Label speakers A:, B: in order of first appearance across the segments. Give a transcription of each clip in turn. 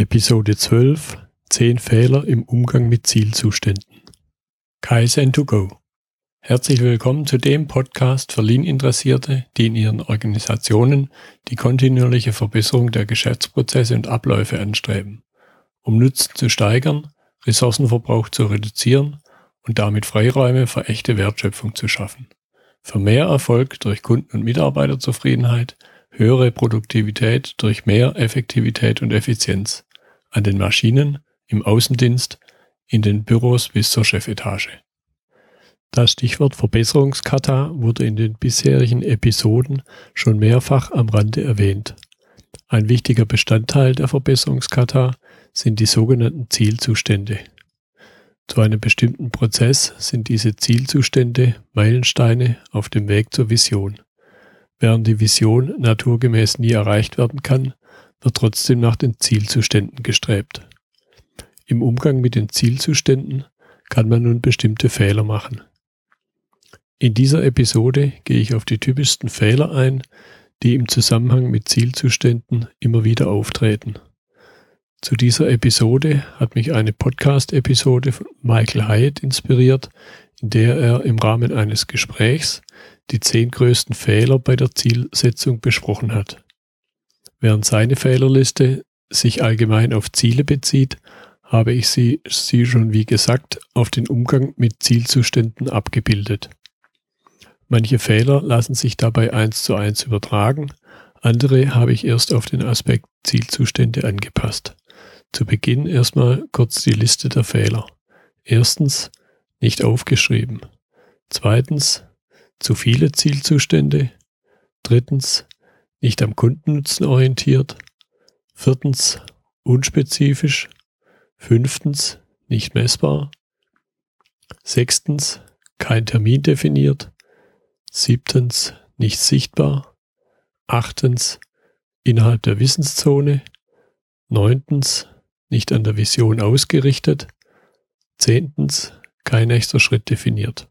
A: Episode 12 10 Fehler im Umgang mit Zielzuständen. Kaizen to go. Herzlich willkommen zu dem Podcast für Lean-Interessierte, die in ihren Organisationen die kontinuierliche Verbesserung der Geschäftsprozesse und Abläufe anstreben, um Nutzen zu steigern, Ressourcenverbrauch zu reduzieren und damit Freiräume für echte Wertschöpfung zu schaffen. Für mehr Erfolg durch Kunden- und Mitarbeiterzufriedenheit höhere Produktivität durch mehr Effektivität und Effizienz an den Maschinen, im Außendienst, in den Büros bis zur Chefetage. Das Stichwort Verbesserungskata wurde in den bisherigen Episoden schon mehrfach am Rande erwähnt. Ein wichtiger Bestandteil der Verbesserungskata sind die sogenannten Zielzustände. Zu einem bestimmten Prozess sind diese Zielzustände Meilensteine auf dem Weg zur Vision. Während die Vision naturgemäß nie erreicht werden kann, wird trotzdem nach den Zielzuständen gestrebt. Im Umgang mit den Zielzuständen kann man nun bestimmte Fehler machen. In dieser Episode gehe ich auf die typischsten Fehler ein, die im Zusammenhang mit Zielzuständen immer wieder auftreten. Zu dieser Episode hat mich eine Podcast-Episode von Michael Hyatt inspiriert, in der er im Rahmen eines Gesprächs die zehn größten Fehler bei der Zielsetzung besprochen hat. Während seine Fehlerliste sich allgemein auf Ziele bezieht, habe ich sie, sie schon wie gesagt auf den Umgang mit Zielzuständen abgebildet. Manche Fehler lassen sich dabei eins zu eins übertragen, andere habe ich erst auf den Aspekt Zielzustände angepasst. Zu Beginn erstmal kurz die Liste der Fehler. Erstens, nicht aufgeschrieben. Zweitens, zu viele Zielzustände. Drittens, nicht am Kundennutzen orientiert. Viertens, unspezifisch. Fünftens, nicht messbar. Sechstens, kein Termin definiert. Siebtens, nicht sichtbar. Achtens, innerhalb der Wissenszone. Neuntens, nicht an der Vision ausgerichtet. Zehntens, kein nächster Schritt definiert.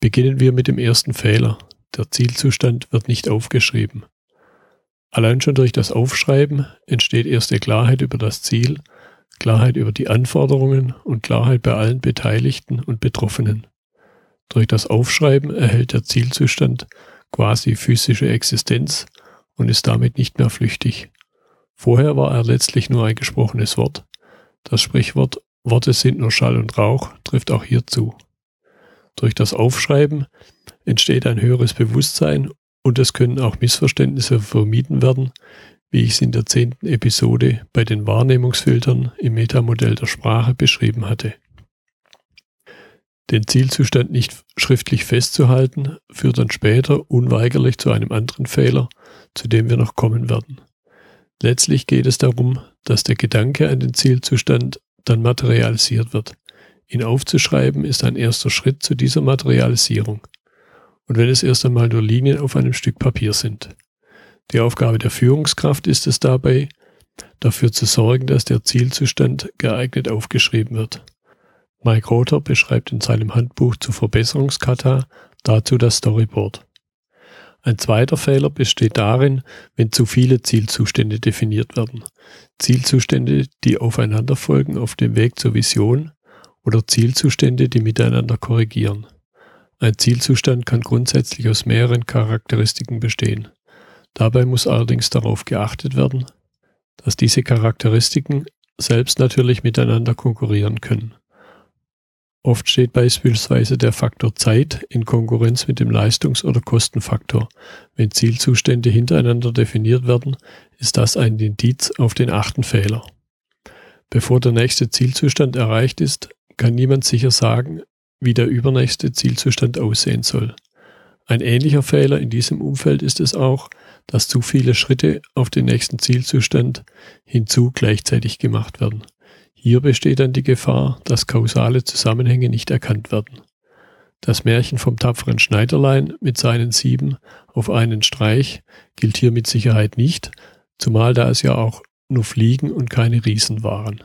A: Beginnen wir mit dem ersten Fehler. Der Zielzustand wird nicht aufgeschrieben. Allein schon durch das Aufschreiben entsteht erste Klarheit über das Ziel, Klarheit über die Anforderungen und Klarheit bei allen Beteiligten und Betroffenen. Durch das Aufschreiben erhält der Zielzustand quasi physische Existenz und ist damit nicht mehr flüchtig. Vorher war er letztlich nur ein gesprochenes Wort. Das Sprichwort Worte sind nur Schall und Rauch trifft auch hierzu. Durch das Aufschreiben entsteht ein höheres Bewusstsein und es können auch Missverständnisse vermieden werden, wie ich es in der zehnten Episode bei den Wahrnehmungsfiltern im Metamodell der Sprache beschrieben hatte. Den Zielzustand nicht schriftlich festzuhalten, führt dann später unweigerlich zu einem anderen Fehler, zu dem wir noch kommen werden. Letztlich geht es darum, dass der Gedanke an den Zielzustand dann materialisiert wird. Ihn aufzuschreiben ist ein erster Schritt zu dieser Materialisierung. Und wenn es erst einmal nur Linien auf einem Stück Papier sind. Die Aufgabe der Führungskraft ist es dabei, dafür zu sorgen, dass der Zielzustand geeignet aufgeschrieben wird. Mike Rother beschreibt in seinem Handbuch zur Verbesserungskata dazu das Storyboard. Ein zweiter Fehler besteht darin, wenn zu viele Zielzustände definiert werden. Zielzustände, die aufeinander folgen auf dem Weg zur Vision, oder Zielzustände, die miteinander korrigieren. Ein Zielzustand kann grundsätzlich aus mehreren Charakteristiken bestehen. Dabei muss allerdings darauf geachtet werden, dass diese Charakteristiken selbst natürlich miteinander konkurrieren können. Oft steht beispielsweise der Faktor Zeit in Konkurrenz mit dem Leistungs- oder Kostenfaktor. Wenn Zielzustände hintereinander definiert werden, ist das ein Indiz auf den achten Fehler. Bevor der nächste Zielzustand erreicht ist, kann niemand sicher sagen, wie der übernächste Zielzustand aussehen soll. Ein ähnlicher Fehler in diesem Umfeld ist es auch, dass zu viele Schritte auf den nächsten Zielzustand hinzu gleichzeitig gemacht werden. Hier besteht dann die Gefahr, dass kausale Zusammenhänge nicht erkannt werden. Das Märchen vom tapferen Schneiderlein mit seinen sieben auf einen Streich gilt hier mit Sicherheit nicht, zumal da es ja auch nur Fliegen und keine Riesen waren.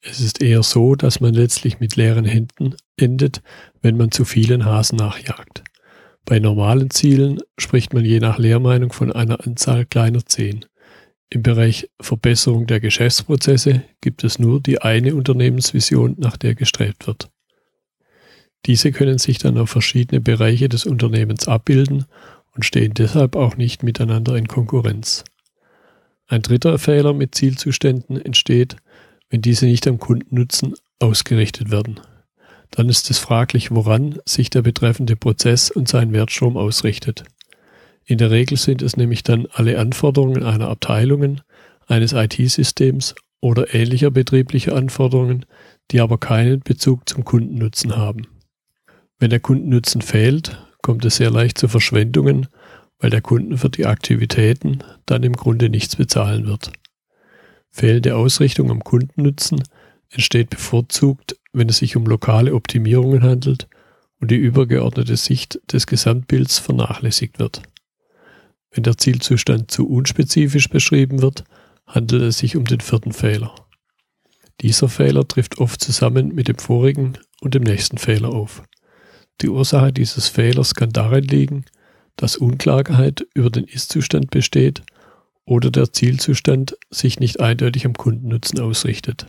A: Es ist eher so, dass man letztlich mit leeren Händen endet, wenn man zu vielen Hasen nachjagt. Bei normalen Zielen spricht man je nach Lehrmeinung von einer Anzahl kleiner Zehn. Im Bereich Verbesserung der Geschäftsprozesse gibt es nur die eine Unternehmensvision, nach der gestrebt wird. Diese können sich dann auf verschiedene Bereiche des Unternehmens abbilden und stehen deshalb auch nicht miteinander in Konkurrenz. Ein dritter Fehler mit Zielzuständen entsteht, wenn diese nicht am Kundennutzen ausgerichtet werden. Dann ist es fraglich, woran sich der betreffende Prozess und sein Wertstrom ausrichtet. In der Regel sind es nämlich dann alle Anforderungen einer Abteilungen, eines IT-Systems oder ähnlicher betrieblicher Anforderungen, die aber keinen Bezug zum Kundennutzen haben. Wenn der Kundennutzen fehlt, kommt es sehr leicht zu Verschwendungen, weil der Kunden für die Aktivitäten dann im Grunde nichts bezahlen wird. Fehlende Ausrichtung am Kundennutzen entsteht bevorzugt, wenn es sich um lokale Optimierungen handelt und die übergeordnete Sicht des Gesamtbilds vernachlässigt wird. Wenn der Zielzustand zu unspezifisch beschrieben wird, handelt es sich um den vierten Fehler. Dieser Fehler trifft oft zusammen mit dem vorigen und dem nächsten Fehler auf. Die Ursache dieses Fehlers kann darin liegen, dass Unklarheit über den Ist-Zustand besteht oder der Zielzustand sich nicht eindeutig am Kundennutzen ausrichtet.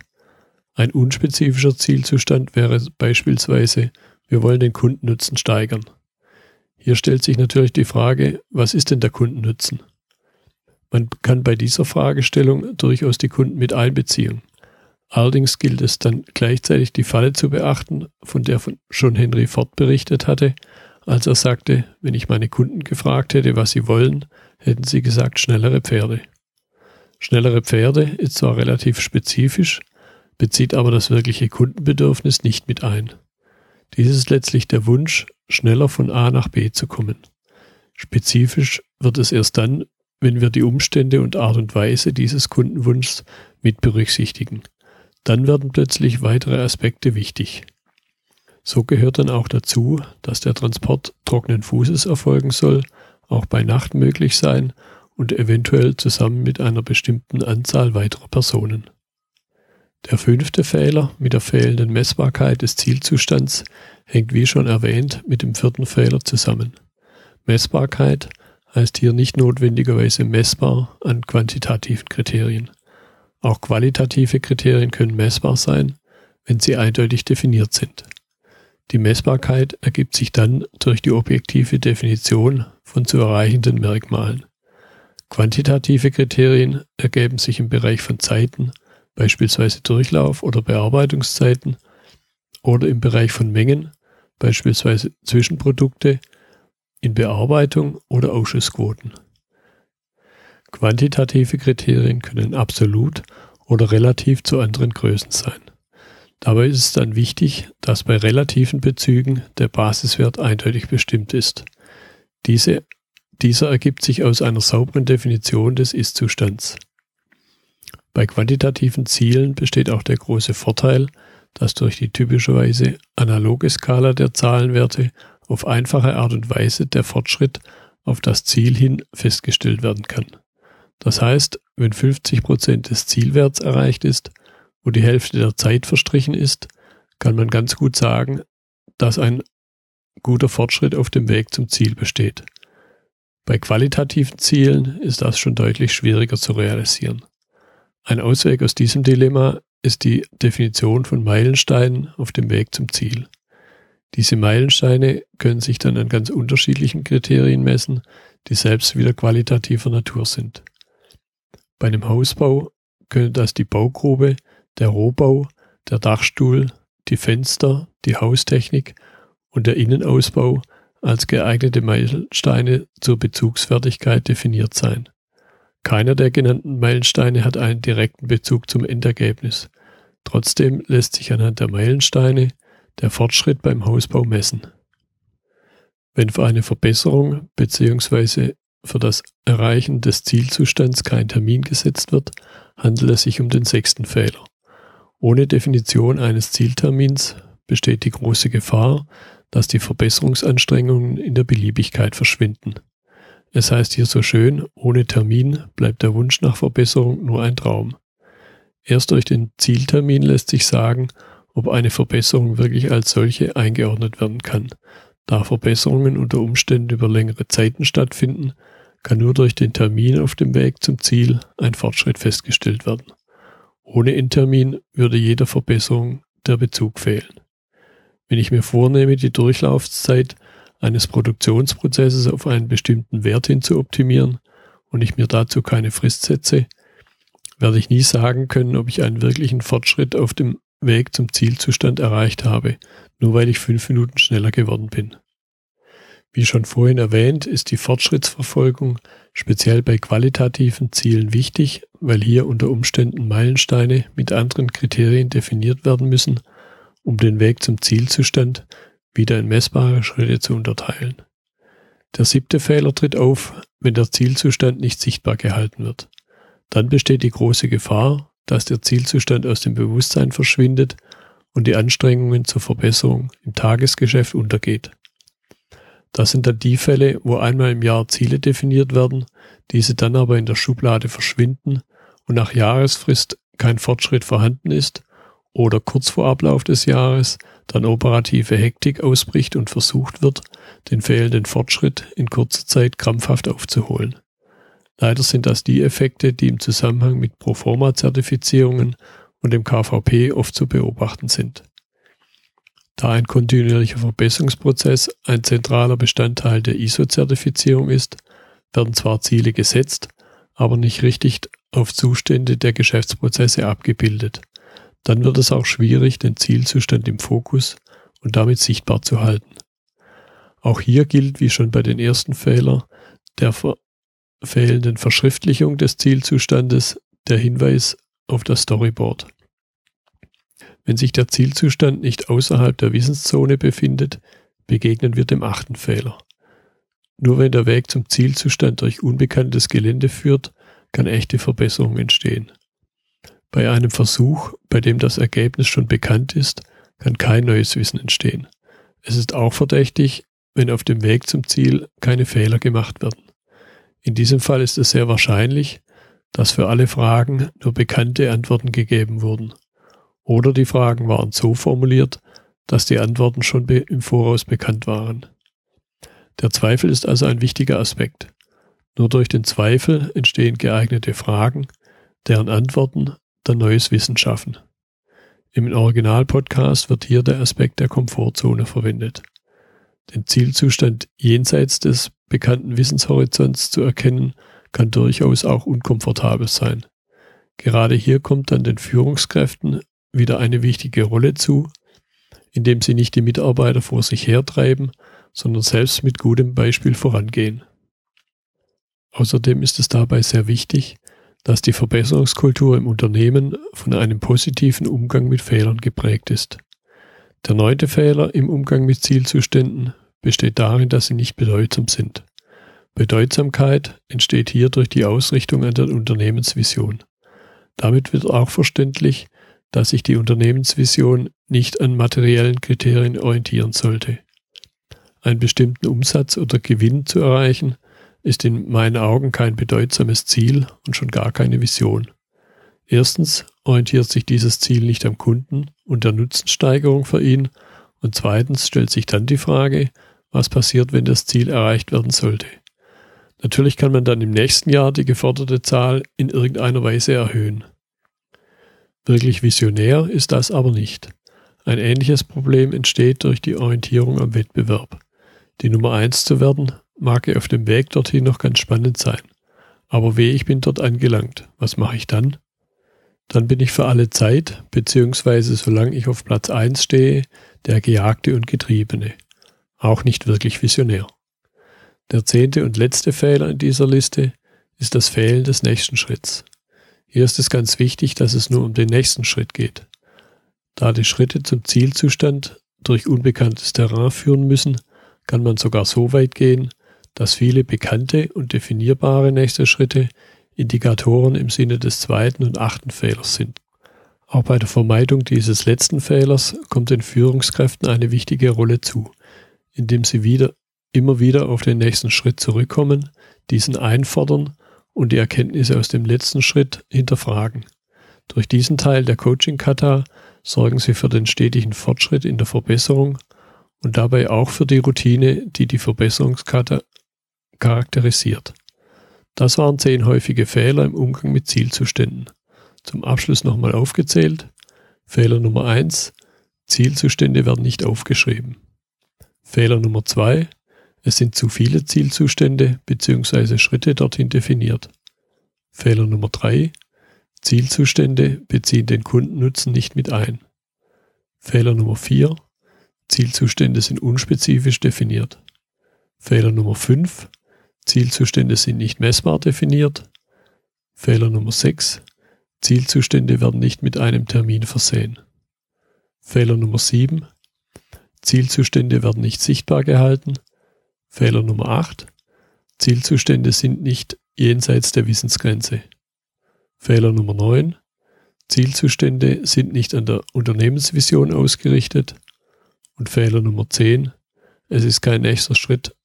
A: Ein unspezifischer Zielzustand wäre beispielsweise, wir wollen den Kundennutzen steigern. Hier stellt sich natürlich die Frage, was ist denn der Kundennutzen? Man kann bei dieser Fragestellung durchaus die Kunden mit einbeziehen. Allerdings gilt es dann gleichzeitig die Falle zu beachten, von der schon Henry Ford berichtet hatte, als er sagte, wenn ich meine Kunden gefragt hätte, was sie wollen, hätten sie gesagt schnellere Pferde. Schnellere Pferde ist zwar relativ spezifisch, bezieht aber das wirkliche Kundenbedürfnis nicht mit ein. Dies ist letztlich der Wunsch, schneller von A nach B zu kommen. Spezifisch wird es erst dann, wenn wir die Umstände und Art und Weise dieses Kundenwunschs mit berücksichtigen dann werden plötzlich weitere Aspekte wichtig. So gehört dann auch dazu, dass der Transport trockenen Fußes erfolgen soll, auch bei Nacht möglich sein und eventuell zusammen mit einer bestimmten Anzahl weiterer Personen. Der fünfte Fehler mit der fehlenden Messbarkeit des Zielzustands hängt wie schon erwähnt mit dem vierten Fehler zusammen. Messbarkeit heißt hier nicht notwendigerweise messbar an quantitativen Kriterien. Auch qualitative Kriterien können messbar sein, wenn sie eindeutig definiert sind. Die Messbarkeit ergibt sich dann durch die objektive Definition von zu erreichenden Merkmalen. Quantitative Kriterien ergeben sich im Bereich von Zeiten, beispielsweise Durchlauf- oder Bearbeitungszeiten, oder im Bereich von Mengen, beispielsweise Zwischenprodukte, in Bearbeitung oder Ausschussquoten. Quantitative Kriterien können absolut oder relativ zu anderen Größen sein. Dabei ist es dann wichtig, dass bei relativen Bezügen der Basiswert eindeutig bestimmt ist. Diese, dieser ergibt sich aus einer sauberen Definition des Ist-Zustands. Bei quantitativen Zielen besteht auch der große Vorteil, dass durch die typischerweise analoge Skala der Zahlenwerte auf einfache Art und Weise der Fortschritt auf das Ziel hin festgestellt werden kann. Das heißt, wenn 50 Prozent des Zielwerts erreicht ist und die Hälfte der Zeit verstrichen ist, kann man ganz gut sagen, dass ein guter Fortschritt auf dem Weg zum Ziel besteht. Bei qualitativen Zielen ist das schon deutlich schwieriger zu realisieren. Ein Ausweg aus diesem Dilemma ist die Definition von Meilensteinen auf dem Weg zum Ziel. Diese Meilensteine können sich dann an ganz unterschiedlichen Kriterien messen, die selbst wieder qualitativer Natur sind. Bei einem Hausbau können das die Baugrube, der Rohbau, der Dachstuhl, die Fenster, die Haustechnik und der Innenausbau als geeignete Meilensteine zur Bezugsfertigkeit definiert sein. Keiner der genannten Meilensteine hat einen direkten Bezug zum Endergebnis. Trotzdem lässt sich anhand der Meilensteine der Fortschritt beim Hausbau messen. Wenn für eine Verbesserung bzw für das Erreichen des Zielzustands kein Termin gesetzt wird, handelt es sich um den sechsten Fehler. Ohne Definition eines Zieltermins besteht die große Gefahr, dass die Verbesserungsanstrengungen in der Beliebigkeit verschwinden. Es heißt hier so schön, ohne Termin bleibt der Wunsch nach Verbesserung nur ein Traum. Erst durch den Zieltermin lässt sich sagen, ob eine Verbesserung wirklich als solche eingeordnet werden kann. Da Verbesserungen unter Umständen über längere Zeiten stattfinden, kann nur durch den Termin auf dem Weg zum Ziel ein Fortschritt festgestellt werden. Ohne Endtermin würde jeder Verbesserung der Bezug fehlen. Wenn ich mir vornehme, die Durchlaufzeit eines Produktionsprozesses auf einen bestimmten Wert hin zu optimieren und ich mir dazu keine Frist setze, werde ich nie sagen können, ob ich einen wirklichen Fortschritt auf dem Weg zum Zielzustand erreicht habe, nur weil ich fünf Minuten schneller geworden bin. Wie schon vorhin erwähnt, ist die Fortschrittsverfolgung speziell bei qualitativen Zielen wichtig, weil hier unter Umständen Meilensteine mit anderen Kriterien definiert werden müssen, um den Weg zum Zielzustand wieder in messbare Schritte zu unterteilen. Der siebte Fehler tritt auf, wenn der Zielzustand nicht sichtbar gehalten wird. Dann besteht die große Gefahr, dass der Zielzustand aus dem Bewusstsein verschwindet und die Anstrengungen zur Verbesserung im Tagesgeschäft untergeht. Das sind dann die Fälle, wo einmal im Jahr Ziele definiert werden, diese dann aber in der Schublade verschwinden und nach Jahresfrist kein Fortschritt vorhanden ist oder kurz vor Ablauf des Jahres dann operative Hektik ausbricht und versucht wird, den fehlenden Fortschritt in kurzer Zeit krampfhaft aufzuholen. Leider sind das die Effekte, die im Zusammenhang mit Proforma-Zertifizierungen und dem KVP oft zu beobachten sind. Da ein kontinuierlicher Verbesserungsprozess ein zentraler Bestandteil der ISO-Zertifizierung ist, werden zwar Ziele gesetzt, aber nicht richtig auf Zustände der Geschäftsprozesse abgebildet. Dann wird es auch schwierig, den Zielzustand im Fokus und damit sichtbar zu halten. Auch hier gilt, wie schon bei den ersten Fehler, der fehlenden Verschriftlichung des Zielzustandes der Hinweis auf das Storyboard. Wenn sich der Zielzustand nicht außerhalb der Wissenszone befindet, begegnen wir dem achten Fehler. Nur wenn der Weg zum Zielzustand durch unbekanntes Gelände führt, kann echte Verbesserung entstehen. Bei einem Versuch, bei dem das Ergebnis schon bekannt ist, kann kein neues Wissen entstehen. Es ist auch verdächtig, wenn auf dem Weg zum Ziel keine Fehler gemacht werden. In diesem Fall ist es sehr wahrscheinlich, dass für alle Fragen nur bekannte Antworten gegeben wurden. Oder die Fragen waren so formuliert, dass die Antworten schon im Voraus bekannt waren. Der Zweifel ist also ein wichtiger Aspekt. Nur durch den Zweifel entstehen geeignete Fragen, deren Antworten dann neues Wissen schaffen. Im Originalpodcast wird hier der Aspekt der Komfortzone verwendet. Den Zielzustand jenseits des bekannten Wissenshorizonts zu erkennen, kann durchaus auch unkomfortabel sein. Gerade hier kommt dann den Führungskräften wieder eine wichtige Rolle zu, indem sie nicht die Mitarbeiter vor sich hertreiben, sondern selbst mit gutem Beispiel vorangehen. Außerdem ist es dabei sehr wichtig, dass die Verbesserungskultur im Unternehmen von einem positiven Umgang mit Fehlern geprägt ist. Der neunte Fehler im Umgang mit Zielzuständen besteht darin, dass sie nicht bedeutsam sind. Bedeutsamkeit entsteht hier durch die Ausrichtung an der Unternehmensvision. Damit wird auch verständlich, dass sich die Unternehmensvision nicht an materiellen Kriterien orientieren sollte. Einen bestimmten Umsatz oder Gewinn zu erreichen, ist in meinen Augen kein bedeutsames Ziel und schon gar keine Vision. Erstens orientiert sich dieses Ziel nicht am Kunden und der Nutzensteigerung für ihn und zweitens stellt sich dann die Frage, was passiert, wenn das Ziel erreicht werden sollte. Natürlich kann man dann im nächsten Jahr die geforderte Zahl in irgendeiner Weise erhöhen. Wirklich visionär ist das aber nicht. Ein ähnliches Problem entsteht durch die Orientierung am Wettbewerb. Die Nummer eins zu werden, mag auf dem Weg dorthin noch ganz spannend sein. Aber weh, ich bin dort angelangt. Was mache ich dann? Dann bin ich für alle Zeit, beziehungsweise solange ich auf Platz eins stehe, der Gejagte und Getriebene. Auch nicht wirklich visionär. Der zehnte und letzte Fehler in dieser Liste ist das Fehlen des nächsten Schritts. Hier ist es ganz wichtig, dass es nur um den nächsten Schritt geht. Da die Schritte zum Zielzustand durch unbekanntes Terrain führen müssen, kann man sogar so weit gehen, dass viele bekannte und definierbare nächste Schritte Indikatoren im Sinne des zweiten und achten Fehlers sind. Auch bei der Vermeidung dieses letzten Fehlers kommt den Führungskräften eine wichtige Rolle zu, indem sie wieder, immer wieder auf den nächsten Schritt zurückkommen, diesen einfordern und die Erkenntnisse aus dem letzten Schritt hinterfragen. Durch diesen Teil der Coaching-Kata sorgen sie für den stetigen Fortschritt in der Verbesserung und dabei auch für die Routine, die die Verbesserungskata charakterisiert. Das waren zehn häufige Fehler im Umgang mit Zielzuständen. Zum Abschluss nochmal aufgezählt. Fehler Nummer eins: Zielzustände werden nicht aufgeschrieben. Fehler Nummer zwei: Es sind zu viele Zielzustände bzw. Schritte dorthin definiert. Fehler Nummer drei: Zielzustände beziehen den Kundennutzen nicht mit ein. Fehler Nummer vier: Zielzustände sind unspezifisch definiert. Fehler Nummer 5. Zielzustände sind nicht messbar definiert. Fehler Nummer 6. Zielzustände werden nicht mit einem Termin versehen. Fehler Nummer 7. Zielzustände werden nicht sichtbar gehalten. Fehler Nummer 8. Zielzustände sind nicht jenseits der Wissensgrenze. Fehler Nummer 9. Zielzustände sind nicht an der Unternehmensvision ausgerichtet. Und Fehler Nummer 10. Es ist kein nächster Schritt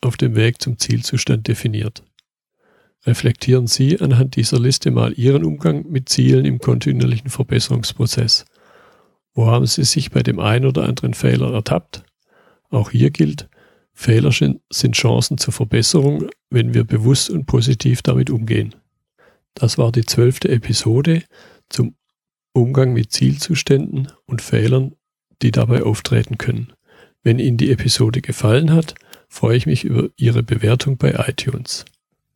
A: auf dem Weg zum Zielzustand definiert. Reflektieren Sie anhand dieser Liste mal Ihren Umgang mit Zielen im kontinuierlichen Verbesserungsprozess. Wo haben Sie sich bei dem einen oder anderen Fehler ertappt? Auch hier gilt, Fehler sind Chancen zur Verbesserung, wenn wir bewusst und positiv damit umgehen. Das war die zwölfte Episode zum Umgang mit Zielzuständen und Fehlern, die dabei auftreten können. Wenn Ihnen die Episode gefallen hat, freue ich mich über Ihre Bewertung bei iTunes.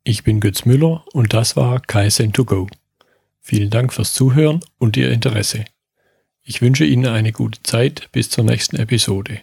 A: Ich bin Götz Müller und das war Kaizen2Go. Vielen Dank fürs Zuhören und Ihr Interesse. Ich wünsche Ihnen eine gute Zeit bis zur nächsten Episode.